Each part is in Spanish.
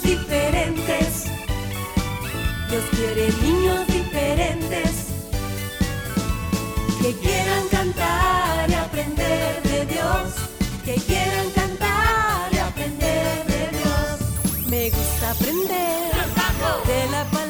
niños diferentes. Dios quiere niños diferentes que quieran cantar y aprender de Dios, que quieran cantar y aprender de Dios. Me gusta aprender de la palabra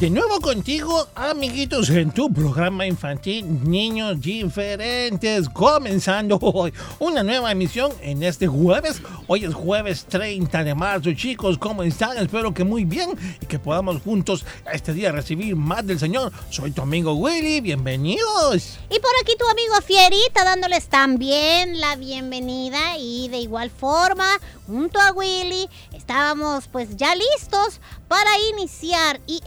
De nuevo contigo, amiguitos, en tu programa infantil Niños Diferentes, comenzando hoy una nueva emisión en este jueves. Hoy es jueves 30 de marzo, chicos, ¿cómo están? Espero que muy bien y que podamos juntos este día recibir más del Señor. Soy tu amigo Willy, bienvenidos. Y por aquí tu amigo Fierita dándoles también la bienvenida y de igual forma, junto a Willy, estábamos pues ya listos para iniciar y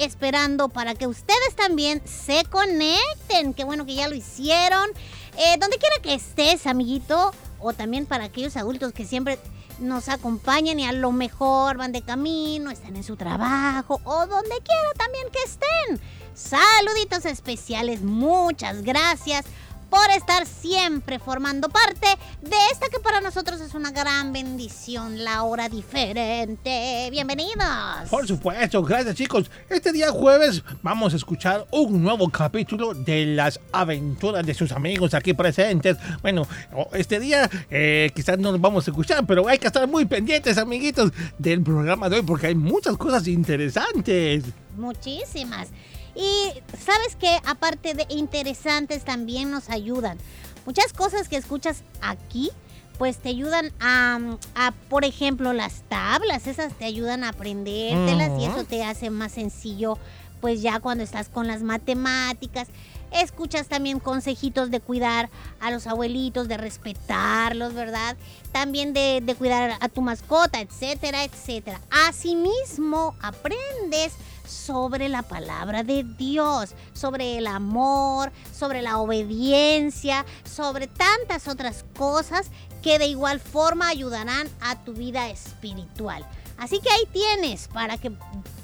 para que ustedes también se conecten. Qué bueno que ya lo hicieron. Eh, donde quiera que estés, amiguito, o también para aquellos adultos que siempre nos acompañan y a lo mejor van de camino, están en su trabajo o donde quiera también que estén. Saluditos especiales, muchas gracias por estar siempre formando parte de esta que para nosotros es una gran bendición, la hora diferente. Bienvenidos. Por supuesto, gracias chicos. Este día jueves vamos a escuchar un nuevo capítulo de las aventuras de sus amigos aquí presentes. Bueno, este día eh, quizás no nos vamos a escuchar, pero hay que estar muy pendientes, amiguitos, del programa de hoy porque hay muchas cosas interesantes. Muchísimas. Y sabes que aparte de interesantes también nos ayudan. Muchas cosas que escuchas aquí pues te ayudan a, a, por ejemplo, las tablas, esas te ayudan a aprendértelas y eso te hace más sencillo pues ya cuando estás con las matemáticas. Escuchas también consejitos de cuidar a los abuelitos, de respetarlos, ¿verdad? También de, de cuidar a tu mascota, etcétera, etcétera. Asimismo, aprendes sobre la palabra de Dios, sobre el amor, sobre la obediencia, sobre tantas otras cosas que de igual forma ayudarán a tu vida espiritual. Así que ahí tienes para que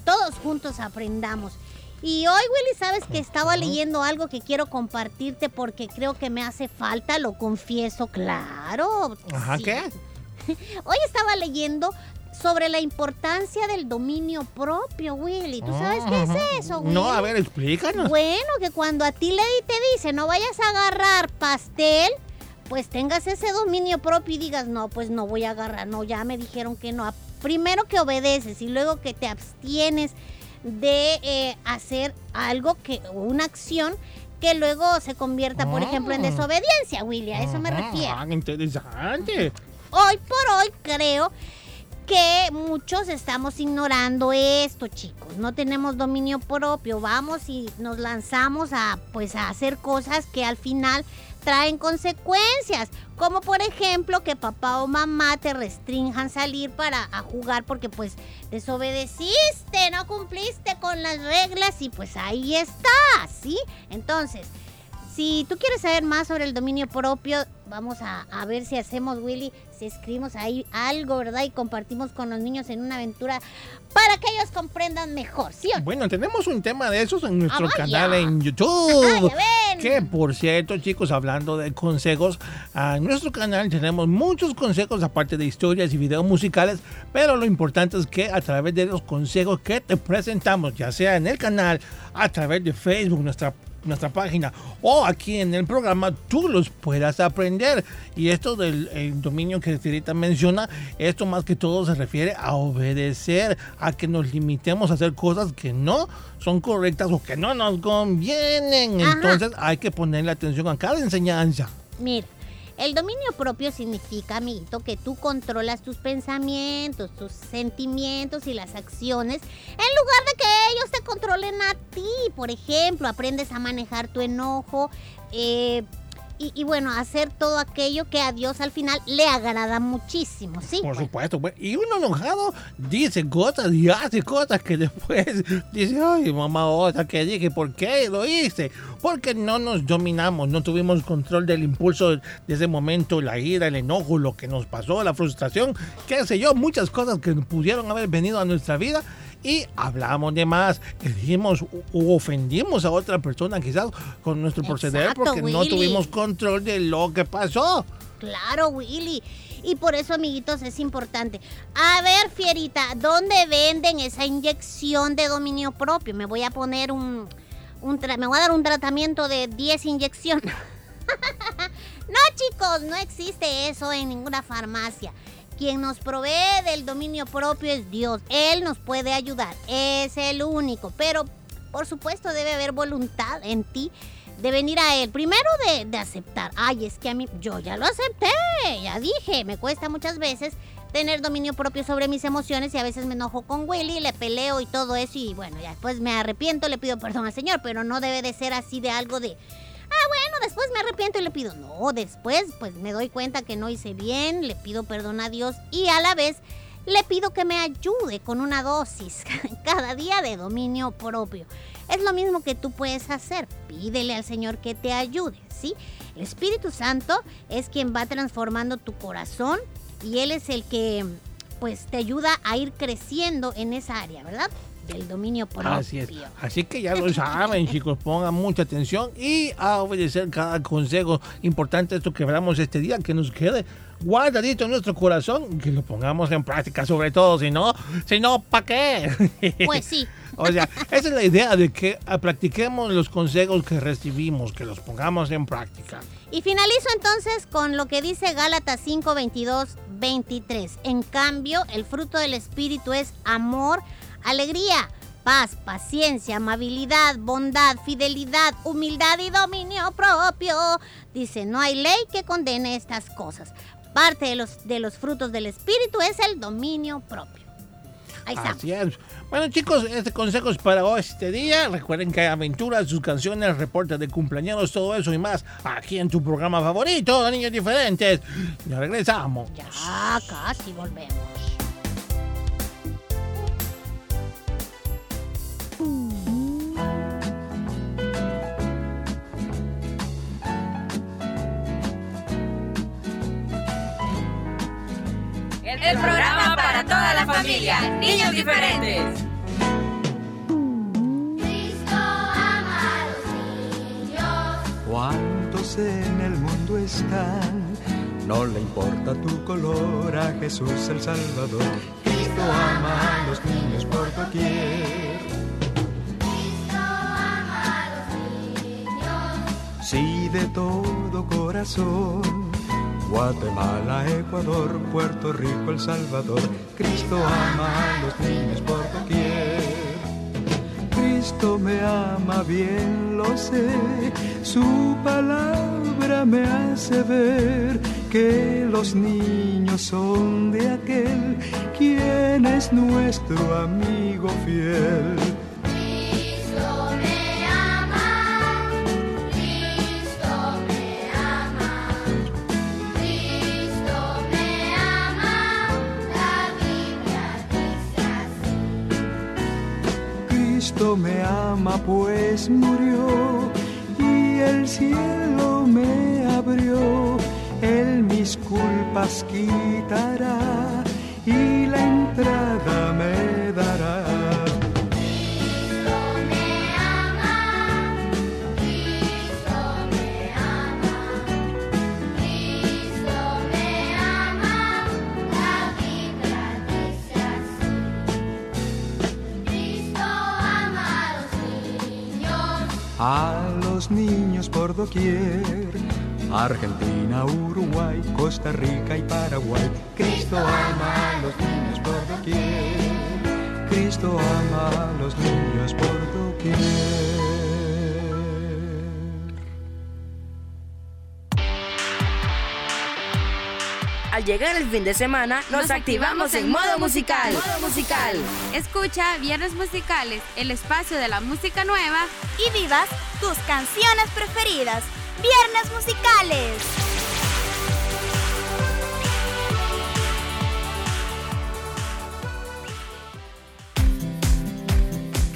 todos juntos aprendamos. Y hoy, Willy, sabes que estaba leyendo algo que quiero compartirte porque creo que me hace falta, lo confieso, claro. Ajá, sí. ¿qué? Hoy estaba leyendo sobre la importancia del dominio propio, Willy. ¿Tú sabes qué es eso, Willy? No, a ver, explícanos. Bueno, que cuando a ti Lady te dice no vayas a agarrar pastel, pues tengas ese dominio propio y digas, no, pues no voy a agarrar, no, ya me dijeron que no. Primero que obedeces y luego que te abstienes de eh, hacer algo que, una acción que luego se convierta, por ejemplo, en Ah. desobediencia, Willy. A eso me refiero. interesante. Hoy por hoy creo que muchos estamos ignorando esto, chicos. No tenemos dominio propio. Vamos y nos lanzamos a pues a hacer cosas que al final traen consecuencias, como por ejemplo que papá o mamá te restrinjan salir para a jugar porque pues desobedeciste, no cumpliste con las reglas y pues ahí está, ¿sí? Entonces, Si tú quieres saber más sobre el dominio propio, vamos a, a ver si hacemos, Willy, si escribimos ahí algo, ¿verdad? Y compartimos con los niños en una aventura para que ellos comprendan mejor, ¿sí? Bueno, tenemos un tema de esos en nuestro Ah, canal en Ah, YouTube. Que por cierto, chicos, hablando de consejos, en nuestro canal tenemos muchos consejos, aparte de historias y videos musicales, pero lo importante es que a través de los consejos que te presentamos, ya sea en el canal, a través de Facebook, nuestra nuestra página o aquí en el programa tú los puedas aprender. Y esto del el dominio que Tirita menciona esto más que todo se refiere a obedecer a que nos limitemos a hacer cosas que no son correctas o que no nos convienen. Ajá. entonces hay que ponerle atención a cada enseñanza. Mira, el dominio propio significa, amiguito, que tú controlas tus pensamientos, tus sentimientos y las acciones en lugar de que ellos te controlen a ti. Por ejemplo, aprendes a manejar tu enojo eh, y, y bueno, hacer todo aquello que a Dios al final le agrada muchísimo, ¿sí? Por Bueno, supuesto, pues. Y uno enojado dice cosas y hace cosas que después dice, ay, mamá, otra que dije, ¿por qué lo hice? Porque no nos dominamos, no tuvimos control del impulso de ese momento, la ira, el enojo, lo que nos pasó, la frustración, qué sé yo, muchas cosas que pudieron haber venido a nuestra vida. Y hablamos de más, dijimos u- ofendimos a otra persona quizás con nuestro proceder Exacto, porque no tuvimos control de lo que pasó. Claro, Willy. Y por eso, amiguitos, es importante. A ver, Fierita, ¿dónde venden esa inyección de dominio propio? Me voy a poner un... un me voy a dar un tratamiento de 10 inyecciones. no, chicos, no existe eso en ninguna farmacia. Quien nos provee del dominio propio es Dios. Él nos puede ayudar. Es el único. Pero, por supuesto, debe haber voluntad en ti de venir a él. Primero de, de aceptar. Ay, es que a mí, yo ya lo acepté, ya dije, me cuesta muchas veces tener dominio propio sobre mis emociones y a veces me enojo con Willy, le peleo y todo eso y bueno, ya después me arrepiento, le pido perdón al Señor, pero no debe de ser así de algo de, bueno, después me arrepiento y le pido, no, después pues me doy cuenta que no hice bien, le pido perdón a Dios y a la vez le pido que me ayude con una dosis cada día de dominio propio. Es lo mismo que tú puedes hacer. Pídele al Señor que te ayude, ¿sí? El Espíritu Santo es quien va transformando tu corazón y Él es el que, pues, te ayuda a ir creciendo en esa área, ¿verdad? Del dominio propio. Así es. Así que ya lo saben, chicos, pongan mucha atención y a obedecer cada consejo importante esto que hablamos este día, que nos quede guardadito en nuestro corazón, que lo pongamos en práctica sobre todo, si no, si no, ¿para qué? Pues sí. O sea, esa es la idea de que ah, practiquemos los consejos que recibimos, que los pongamos en práctica. Y finalizo entonces con lo que dice Gálatas 5, 22, 23. En cambio, el fruto del Espíritu es amor, alegría, paz, paciencia, amabilidad, bondad, fidelidad, humildad y dominio propio. Dice, no hay ley que condene estas cosas. Parte de los, de los frutos del Espíritu es el dominio propio. Ahí está. Así es. Bueno, chicos, este consejo es para hoy, este día. Recuerden que hay aventuras, sus canciones, reportes de cumpleaños, todo eso y más aquí en tu programa favorito, Niños Diferentes. Ya regresamos. Ya casi volvemos. El programa para toda la familia. Niños diferentes. ¿Cuántos en el mundo están? No le importa tu color a Jesús el Salvador. Cristo ama a los niños por doquier. Sí, de todo corazón. Guatemala, Ecuador, Puerto Rico, El Salvador. Cristo ama a los niños por doquier. Cristo me ama bien, lo sé. Su palabra me hace ver que los niños son de aquel quien es nuestro amigo fiel. me ama pues murió y el cielo me abrió, él mis culpas quitará y la entrada me a los niños por doquier. Argentina, Uruguay, Costa Rica y Paraguay. Cristo ama a los niños por doquier. Cristo ama a los niños por doquier. Al llegar el fin de semana, nos, activamos en modo musical. Modo musical. Escucha Viernes Musicales, el espacio de la música nueva y vivas tus canciones preferidas. Viernes Musicales.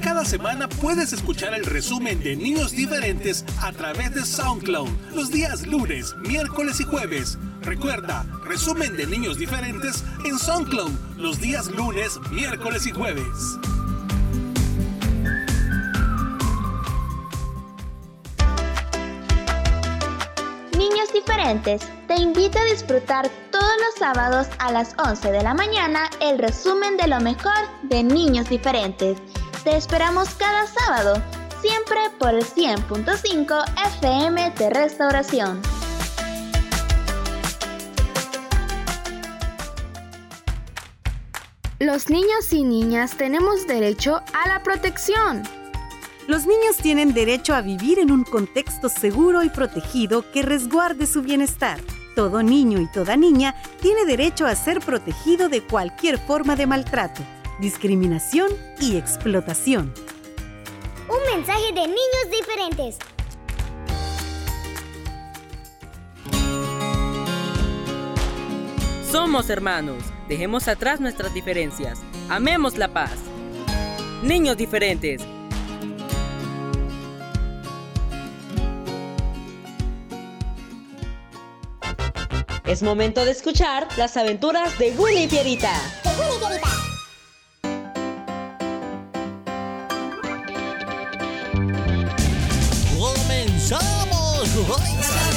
Cada semana puedes escuchar el resumen de Niños Diferentes a través de SoundCloud los días lunes, miércoles y jueves. Recuerda, resumen de Niños Diferentes en SoundCloud los días lunes, miércoles y jueves. Niños Diferentes te invita a disfrutar todos los sábados a las 11 de la mañana el resumen de lo mejor de Niños Diferentes. Te esperamos cada sábado, siempre por el 100.5 FM de Restauración. Los niños y niñas tenemos derecho a la protección. Los niños tienen derecho a vivir en un contexto seguro y protegido que resguarde su bienestar. Todo niño y toda niña tiene derecho a ser protegido de cualquier forma de maltrato, discriminación y explotación. Un mensaje de niños diferentes. Somos hermanos. Dejemos atrás nuestras diferencias. Amemos la paz. Niños diferentes. Es momento de escuchar las aventuras de Willy y Pierita. Willy y Pierita. ¡Comenzamos!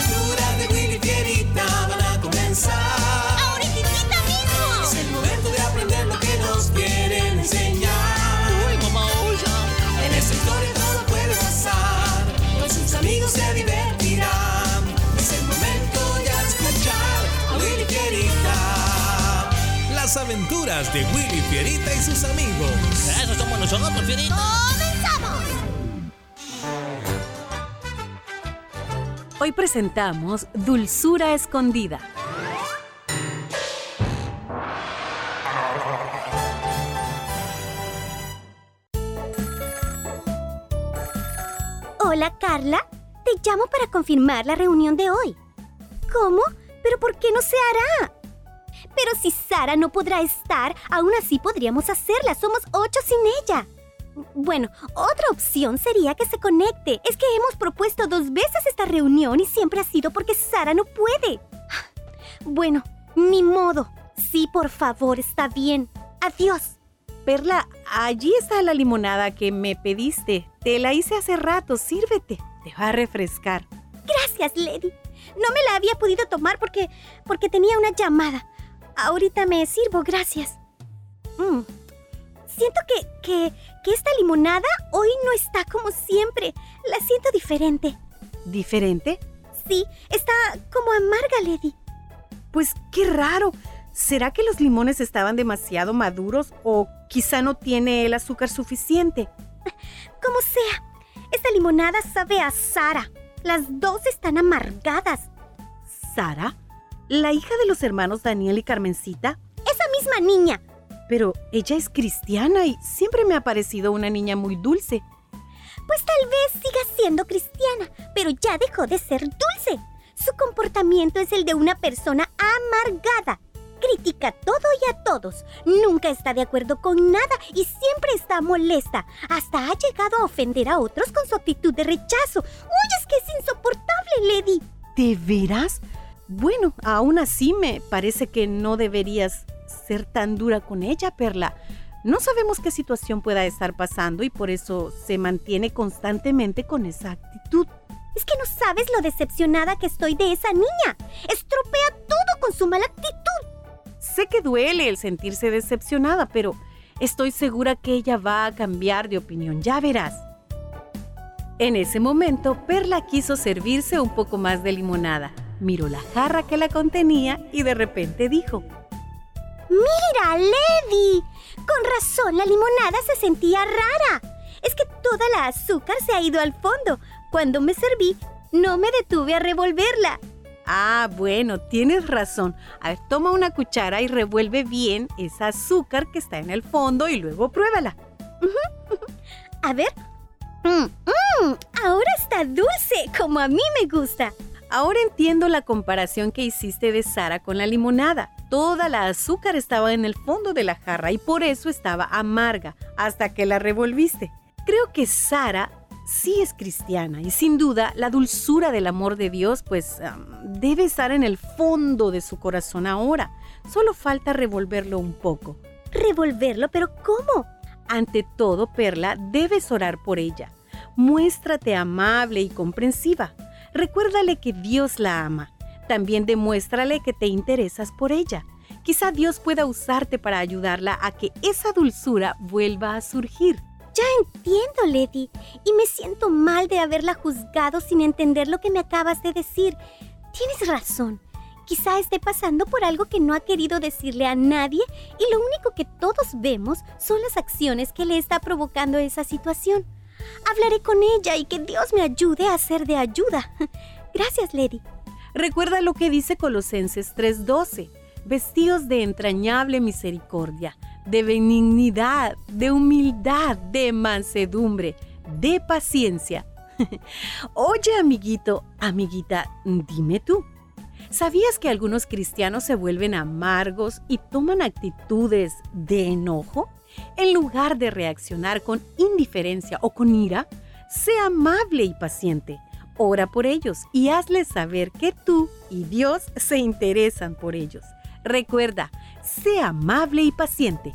De Willy Pierita y sus amigos. Eso somos nosotros, Pierita. ¡Comenzamos! Hoy presentamos Dulzura Escondida. Hola, Carla. Te llamo para confirmar la reunión de hoy. ¿Cómo? ¿Pero por qué no se hará? Pero si Sara no podrá estar, aún así podríamos hacerla. Somos ocho sin ella. Bueno, otra opción sería que se conecte. Es que hemos propuesto dos veces esta reunión y siempre ha sido porque Sara no puede. Bueno, ni modo. Sí, por favor, está bien. Adiós. Perla, allí está la limonada que me pediste. Te la hice hace rato, sírvete. Te va a refrescar. Gracias, Lady. No me la había podido tomar porque porque tenía una llamada. Ahorita me sirvo, gracias. Mm. Siento que, que, que esta limonada hoy no está como siempre. La siento diferente. ¿Diferente? Sí, está como amarga, Lady. Pues qué raro. ¿Será que los limones estaban demasiado maduros o quizá no tiene el azúcar suficiente? Como sea, esta limonada sabe a Sara. Las dos están amargadas. ¿Sara? ¿La hija de los hermanos Daniel y Carmencita? Esa misma niña. Pero ella es cristiana y siempre me ha parecido una niña muy dulce. Pues tal vez siga siendo cristiana, pero ya dejó de ser dulce. Su comportamiento es el de una persona amargada. Critica todo y a todos. Nunca está de acuerdo con nada y siempre está molesta. Hasta ha llegado a ofender a otros con su actitud de rechazo. ¡Uy, es que es insoportable, Lady! ¿De veras? Bueno, aún así me parece que no deberías ser tan dura con ella, Perla. No sabemos qué situación pueda estar pasando y por eso se mantiene constantemente con esa actitud. Es que no sabes lo decepcionada que estoy de esa niña. Estropea todo con su mala actitud. Sé que duele el sentirse decepcionada, pero estoy segura que ella va a cambiar de opinión, ya verás. En ese momento, Perla quiso servirse un poco más de limonada. Miró la jarra que la contenía y de repente dijo, ¡Mira, Lady! Con razón la limonada se sentía rara. Es que toda la azúcar se ha ido al fondo. Cuando me serví, no me detuve a revolverla. Ah, bueno, tienes razón. A ver, toma una cuchara y revuelve bien esa azúcar que está en el fondo y luego pruébala. a ver. Mm, mm, ahora está dulce, como a mí me gusta. Ahora entiendo la comparación que hiciste de Sara con la limonada. Toda la azúcar estaba en el fondo de la jarra y por eso estaba amarga hasta que la revolviste. Creo que Sara sí es cristiana y sin duda la dulzura del amor de Dios pues debe estar en el fondo de su corazón ahora. Solo falta revolverlo un poco. ¿Revolverlo? ¿Pero cómo? Ante todo, Perla, debes orar por ella. Muéstrate amable y comprensiva. Recuérdale que Dios la ama. También demuéstrale que te interesas por ella. Quizá Dios pueda usarte para ayudarla a que esa dulzura vuelva a surgir. Ya entiendo, Lady, y me siento mal de haberla juzgado sin entender lo que me acabas de decir. Tienes razón. Quizá esté pasando por algo que no ha querido decirle a nadie y lo único que todos vemos son las acciones que le está provocando esa situación. Hablaré con ella y que Dios me ayude a ser de ayuda. Gracias, Lady. Recuerda lo que dice Colosenses 3:12, vestidos de entrañable misericordia de benignidad, de humildad, de mansedumbre, de paciencia. Oye, amiguito, amiguita, dime tú. ¿Sabías que algunos cristianos se vuelven amargos y toman actitudes de enojo? En lugar de reaccionar con indiferencia o con ira, sé amable y paciente. Ora por ellos y hazles saber que tú y Dios se interesan por ellos. Recuerda, sé amable y paciente.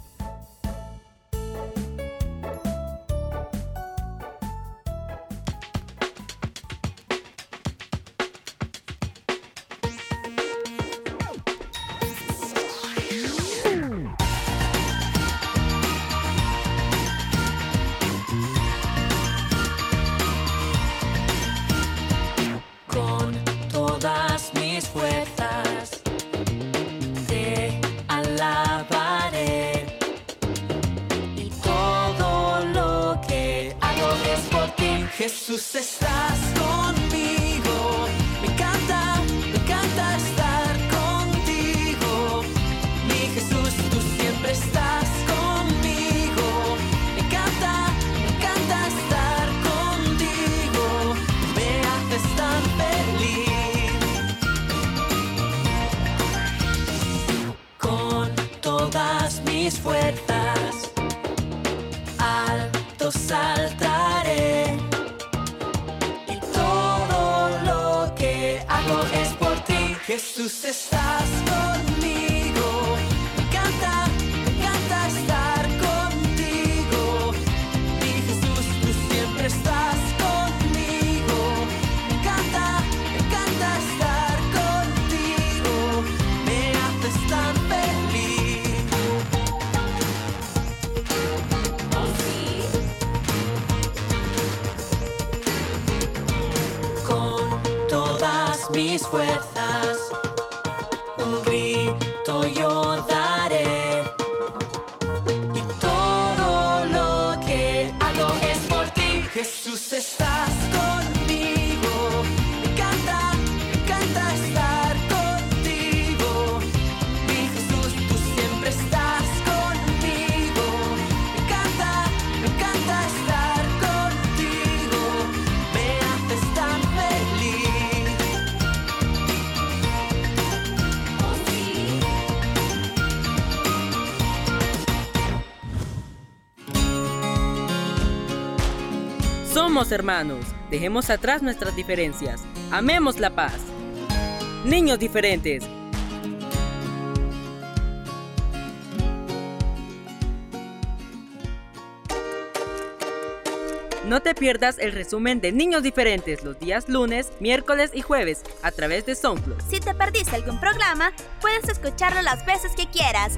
squared. Hermanos. Dejemos atrás nuestras diferencias. Amemos la paz. Niños diferentes. No te pierdas el resumen de Niños Diferentes los días lunes, miércoles y jueves a través de SoundCloud. Si te perdiste algún programa, puedes escucharlo las veces que quieras.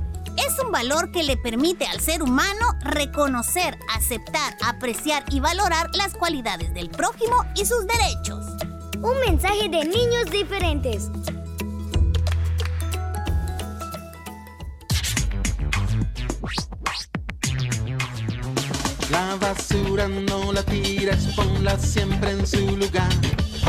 Un valor que le permite al ser humano reconocer, aceptar, apreciar y valorar las cualidades del prójimo y sus derechos. Un mensaje de niños diferentes. La basura no la tires, ponla siempre en su lugar,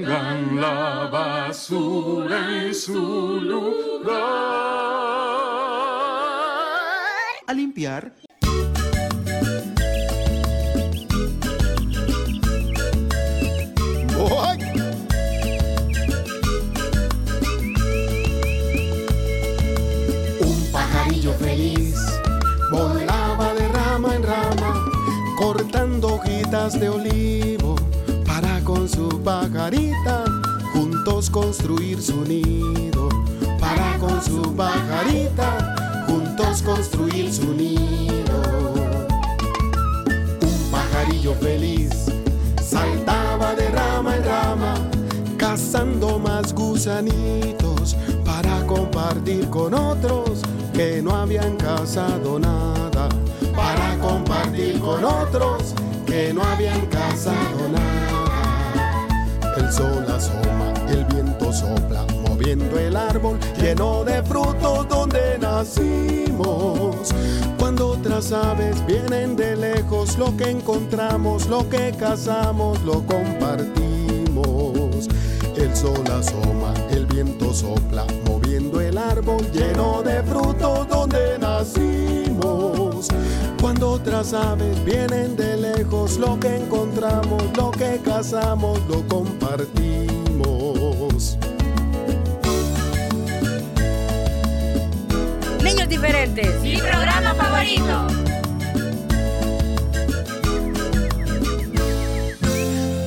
Pongan la basura en su lugar. A limpiar. Un pajarillo feliz volaba de rama en rama, cortando hojitas de olivo su pajarita juntos construir su nido. Para con su pajarita juntos construir su nido. Un pajarillo feliz saltaba de rama en rama, cazando más gusanitos para compartir con otros que no habían cazado nada. Para compartir con otros que no habían cazado nada. El sol asoma, el viento sopla, moviendo el árbol lleno de frutos donde nacimos. Cuando otras aves vienen de lejos, lo que encontramos, lo que cazamos, lo compartimos. El sol asoma, el viento sopla, moviendo el árbol lleno de frutos donde nacimos. Cuando otras aves vienen de lejos, lo que encontramos, lo que cazamos, lo compartimos. Niños diferentes. Mi programa favorito.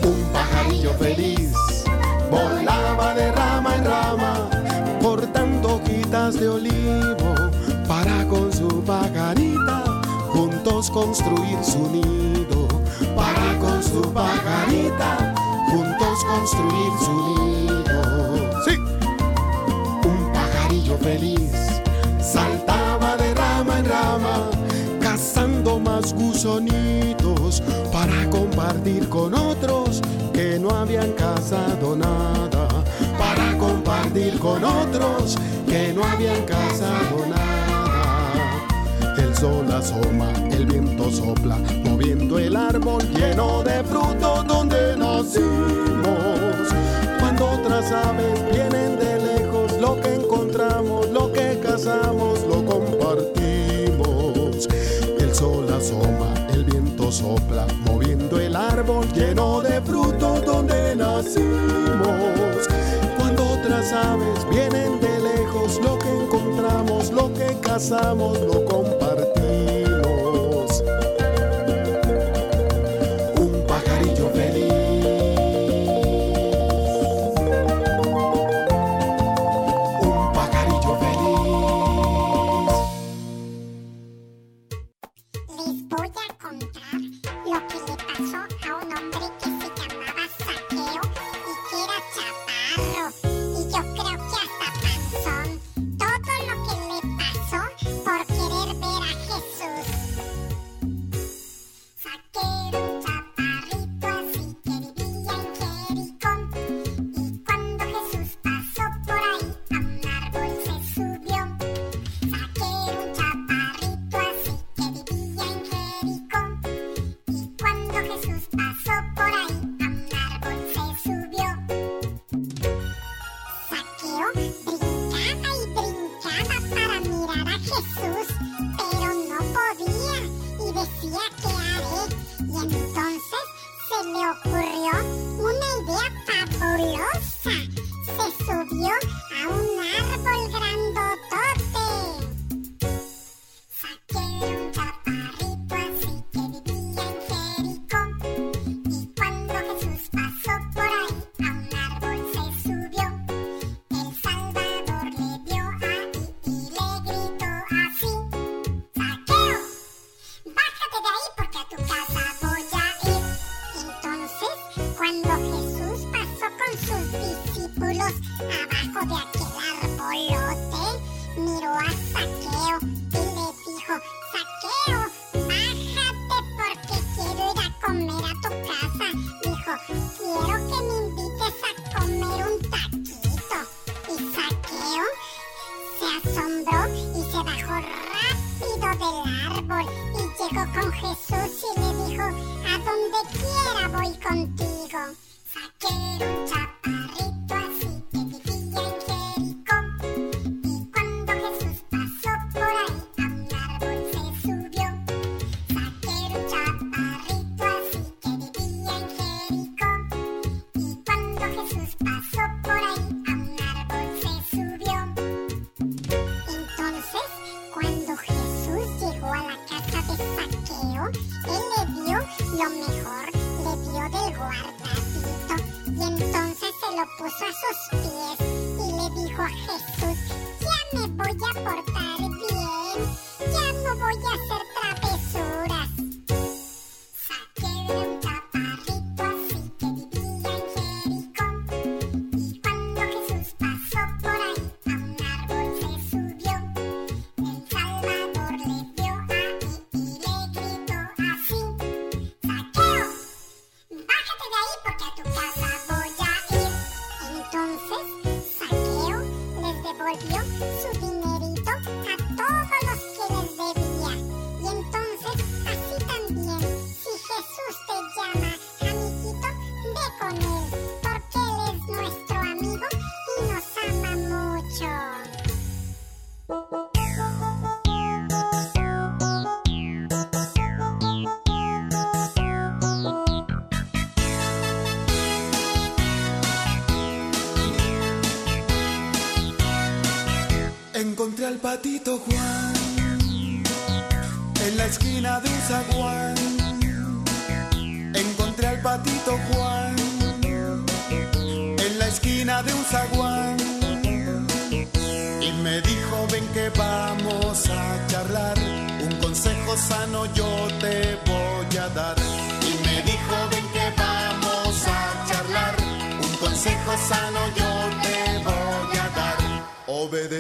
Un pajarillo feliz volaba de rama en rama, cortando hojitas de olivo construir su nido. Para con su pajarita juntos construir su nido. Sí, un pajarillo feliz saltaba de rama en rama, cazando más gusanitos para compartir con otros que no habían cazado nada. Para compartir con otros que no habían cazado nada. Sol asoma, el viento sopla, moviendo el árbol lleno de frutos donde nacimos. Cuando otras aves vienen de lejos, lo que encontramos, lo que cazamos, lo compartimos. El sol asoma, el viento sopla, moviendo el árbol lleno de frutos donde nacimos. Cuando otras aves vienen de lejos, lo que encontramos, lo que cazamos, lo compartimos. Puso a sus pies y le dijo a Jesús, patito Juan en la esquina de un zaguán. Encontré al patito Juan en la esquina de un zaguán. Y me dijo, ven que vamos a charlar. Un consejo sano yo te voy a dar. Y me dijo, ven que vamos a charlar. Un consejo sano yo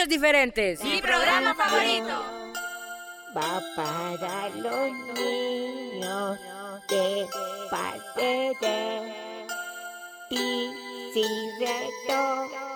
Niños diferentes. Mi programa favorito. Va para los niños de parte de Pisireto. ¡Para los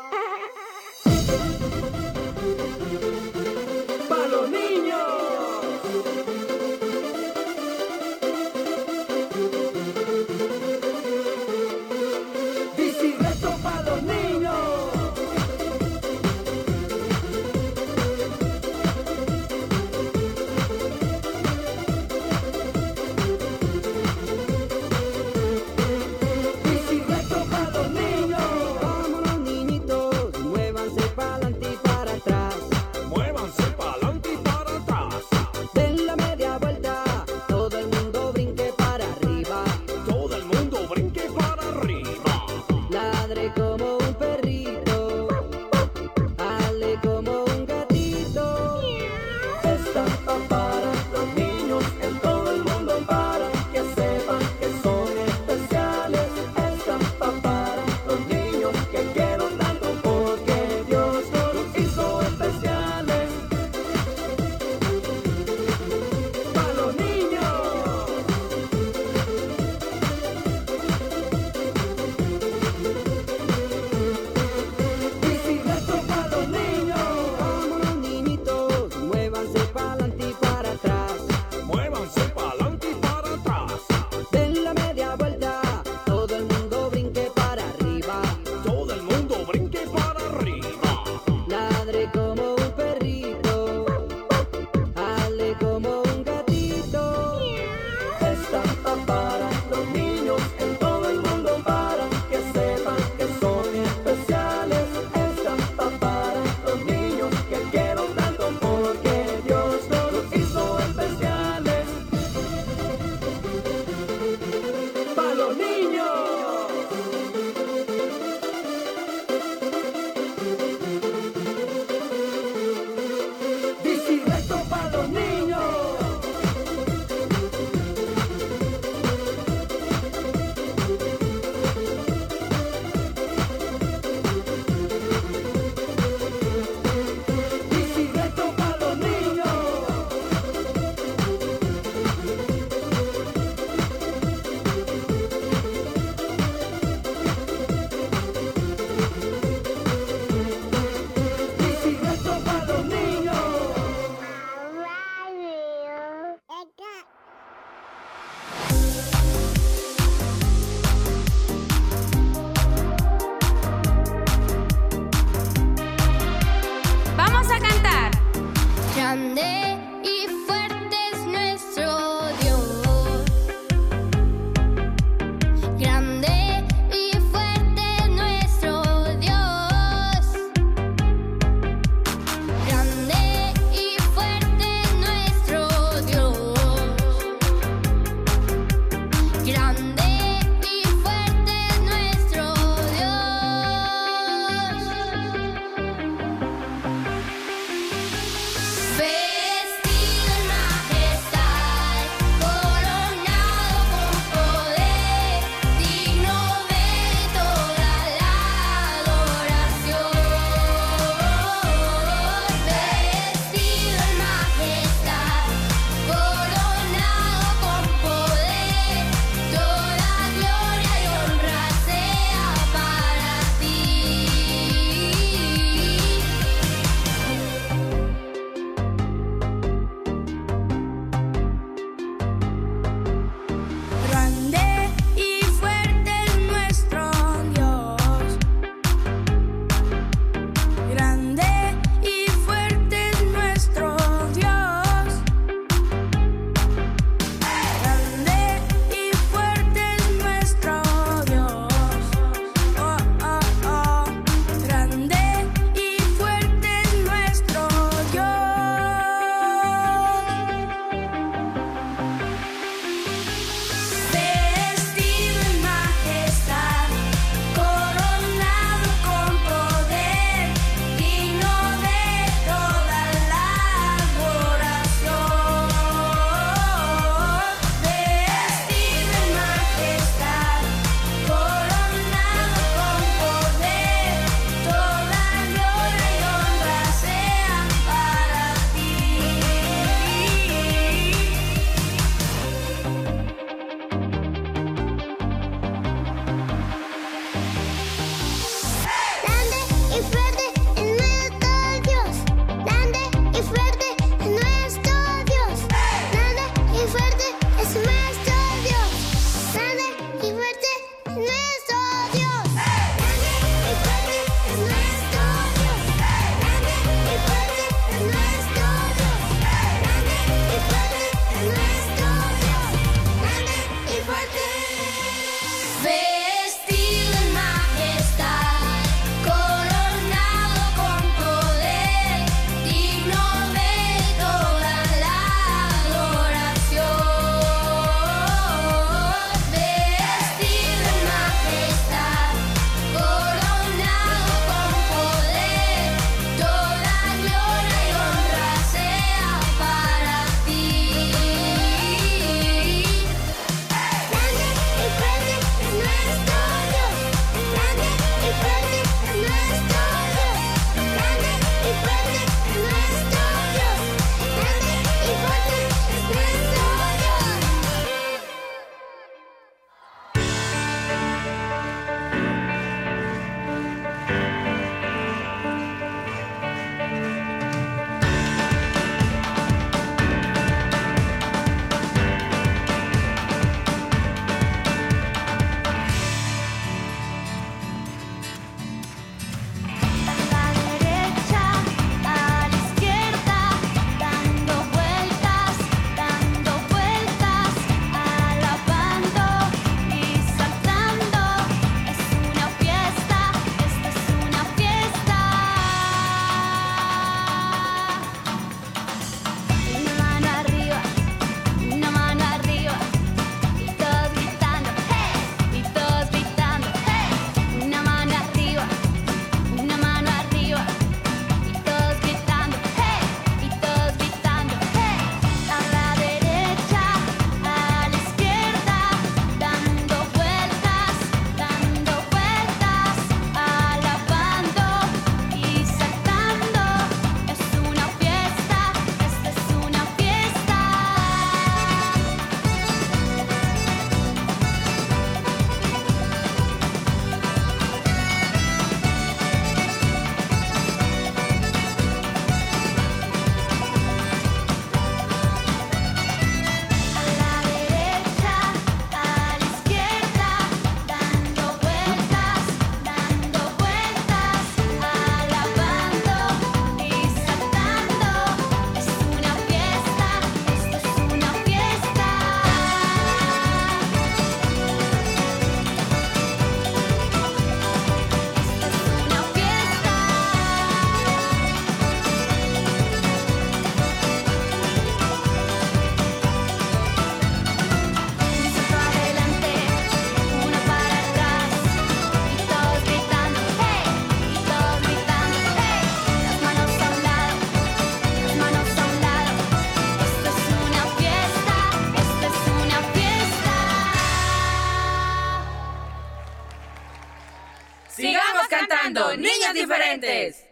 presentes.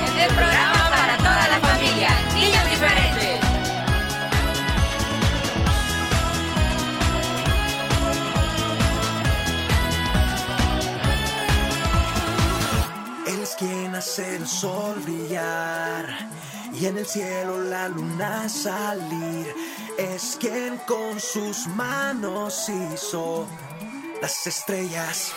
El este programa para toda la familia, niños diferentes. Él es quien hace el sol brillar y en el cielo la luna salir. Es quien con sus manos hizo las estrellas.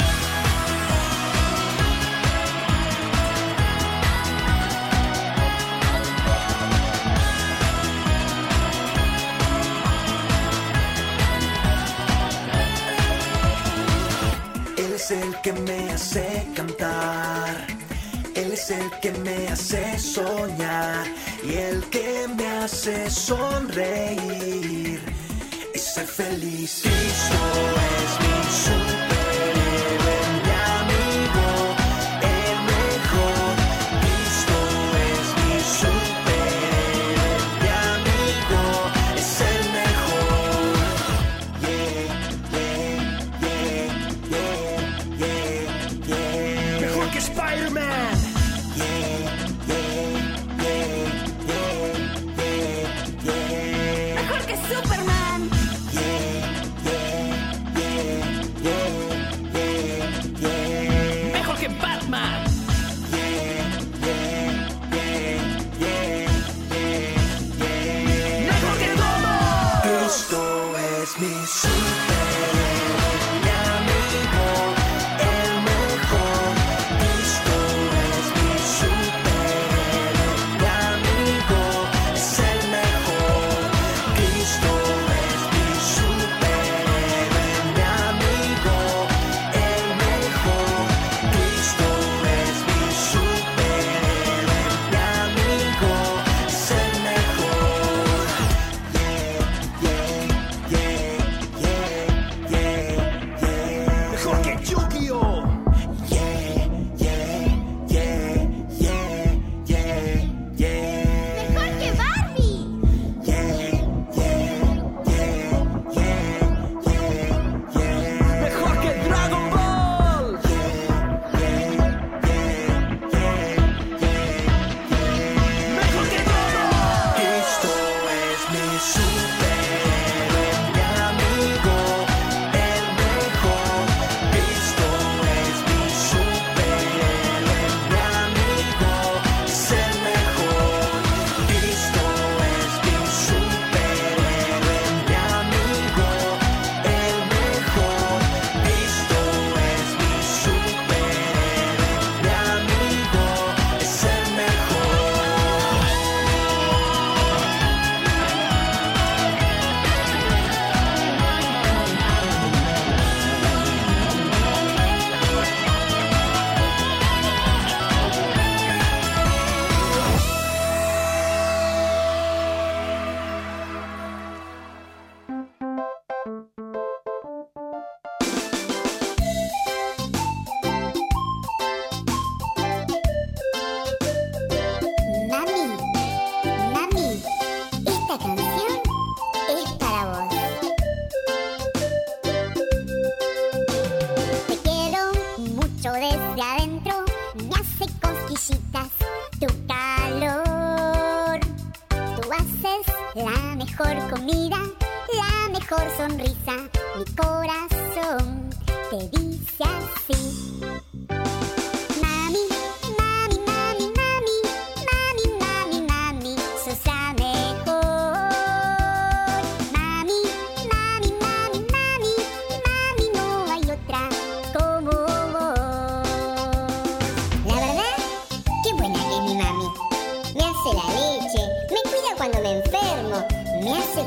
Él es el que me hace cantar. Él es el que me hace soñar y el que me hace sonreír y ser feliz. Cristo es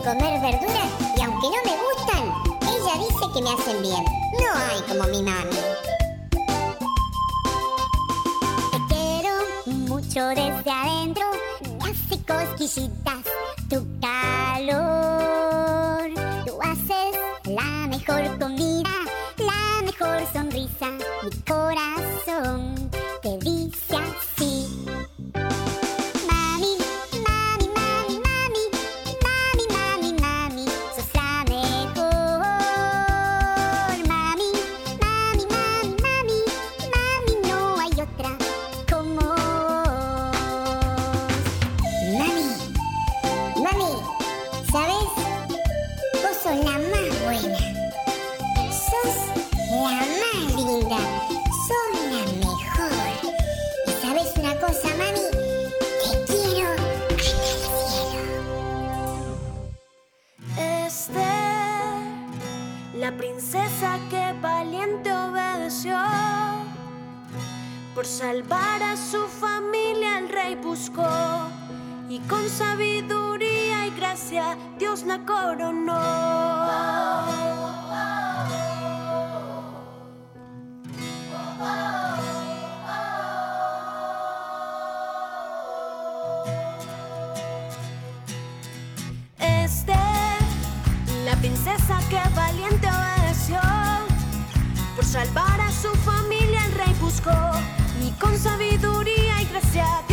comer verduras y aunque no me gustan, ella dice que me hacen bien. No hay como mi mami. Te quiero mucho desde adentro, me hace. Este, la princesa que valiente obedeció. Por salvar a su familia el rey buscó y con sabiduría y gracia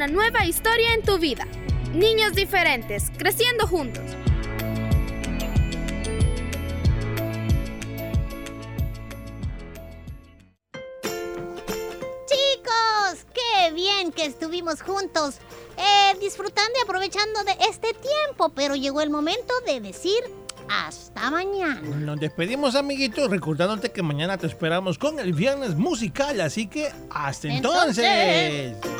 una nueva historia en tu vida. Niños diferentes, creciendo juntos. Chicos, qué bien que estuvimos juntos, eh, disfrutando y aprovechando de este tiempo, pero llegó el momento de decir hasta mañana. Nos despedimos, amiguitos, recordándote que mañana te esperamos con el viernes musical, así que hasta entonces. Entonces.